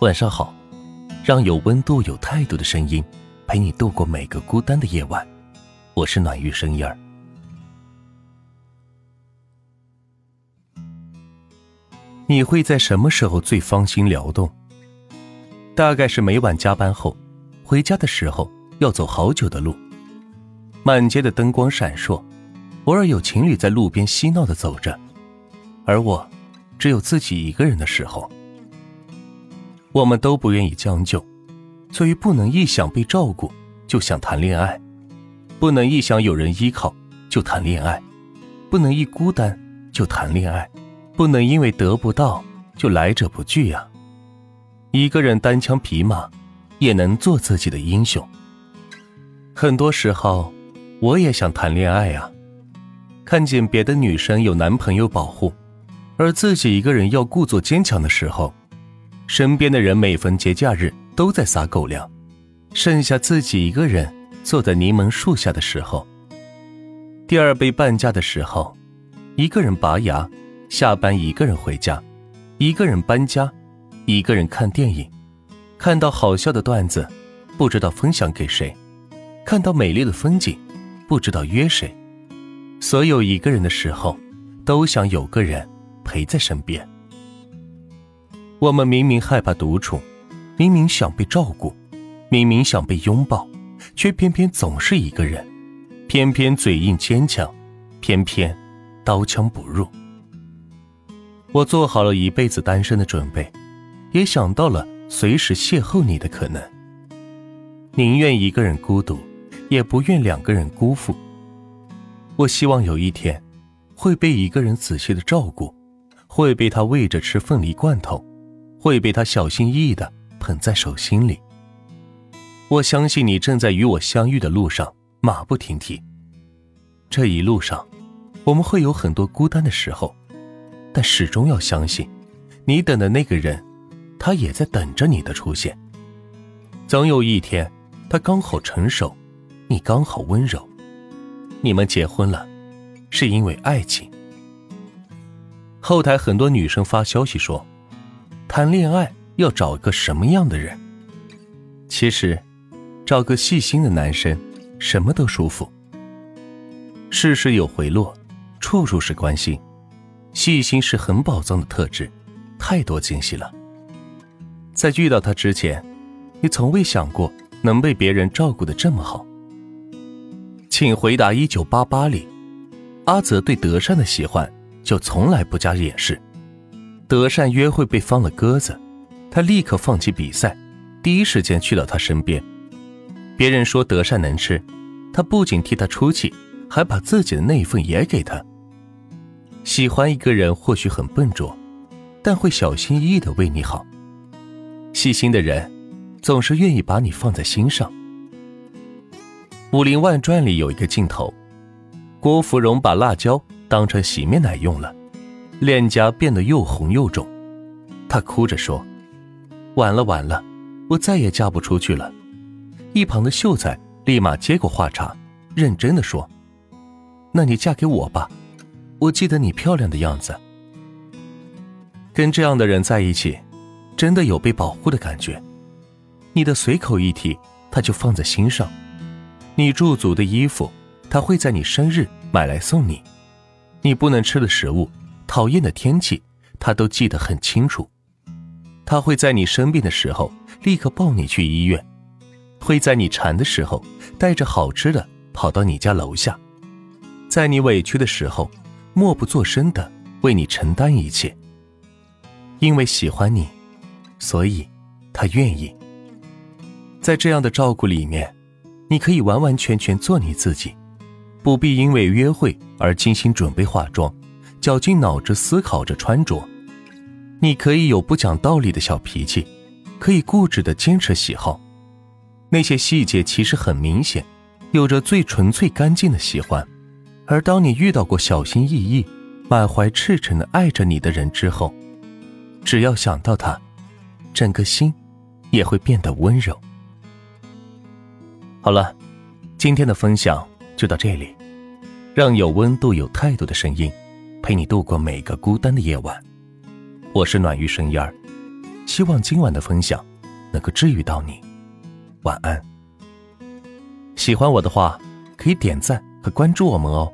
晚上好，让有温度、有态度的声音陪你度过每个孤单的夜晚。我是暖玉声音儿。你会在什么时候最芳心撩动？大概是每晚加班后，回家的时候要走好久的路，满街的灯光闪烁，偶尔有情侣在路边嬉闹的走着，而我只有自己一个人的时候。我们都不愿意将就，所以不能一想被照顾就想谈恋爱，不能一想有人依靠就谈恋爱，不能一孤单就谈恋爱，不能因为得不到就来者不拒呀。一个人单枪匹马也能做自己的英雄。很多时候，我也想谈恋爱啊，看见别的女生有男朋友保护，而自己一个人要故作坚强的时候。身边的人每逢节假日都在撒狗粮，剩下自己一个人坐在柠檬树下的时候。第二杯半价的时候，一个人拔牙，下班一个人回家，一个人搬家，一个人看电影，看到好笑的段子，不知道分享给谁，看到美丽的风景，不知道约谁。所有一个人的时候，都想有个人陪在身边。我们明明害怕独处，明明想被照顾，明明想被拥抱，却偏偏总是一个人，偏偏嘴硬坚强，偏偏刀枪不入。我做好了一辈子单身的准备，也想到了随时邂逅你的可能。宁愿一个人孤独，也不愿两个人辜负。我希望有一天，会被一个人仔细的照顾，会被他喂着吃凤梨罐头。会被他小心翼翼的捧在手心里。我相信你正在与我相遇的路上马不停蹄。这一路上，我们会有很多孤单的时候，但始终要相信，你等的那个人，他也在等着你的出现。总有一天，他刚好成熟，你刚好温柔，你们结婚了，是因为爱情。后台很多女生发消息说。谈恋爱要找个什么样的人？其实，找个细心的男生，什么都舒服。事事有回落，处处是关心，细心是很宝藏的特质，太多惊喜了。在遇到他之前，你从未想过能被别人照顾的这么好。请回答：一九八八里，阿泽对德善的喜欢就从来不加掩饰。德善约会被放了鸽子，他立刻放弃比赛，第一时间去到他身边。别人说德善能吃，他不仅替他出气，还把自己的那一份也给他。喜欢一个人或许很笨拙，但会小心翼翼的为你好。细心的人，总是愿意把你放在心上。《武林外传》里有一个镜头，郭芙蓉把辣椒当成洗面奶用了。脸颊变得又红又肿，她哭着说：“完了完了，我再也嫁不出去了。”一旁的秀才立马接过话茬，认真的说：“那你嫁给我吧，我记得你漂亮的样子。”跟这样的人在一起，真的有被保护的感觉。你的随口一提，他就放在心上；你驻足的衣服，他会在你生日买来送你；你不能吃的食物。讨厌的天气，他都记得很清楚。他会在你生病的时候立刻抱你去医院，会在你馋的时候带着好吃的跑到你家楼下，在你委屈的时候默不作声的为你承担一切。因为喜欢你，所以他愿意。在这样的照顾里面，你可以完完全全做你自己，不必因为约会而精心准备化妆。绞尽脑汁思考着穿着，你可以有不讲道理的小脾气，可以固执的坚持喜好，那些细节其实很明显，有着最纯粹干净的喜欢。而当你遇到过小心翼翼、满怀赤诚的爱着你的人之后，只要想到他，整个心也会变得温柔。好了，今天的分享就到这里，让有温度、有态度的声音。陪你度过每个孤单的夜晚，我是暖玉生烟儿，希望今晚的分享能够治愈到你。晚安。喜欢我的话，可以点赞和关注我们哦。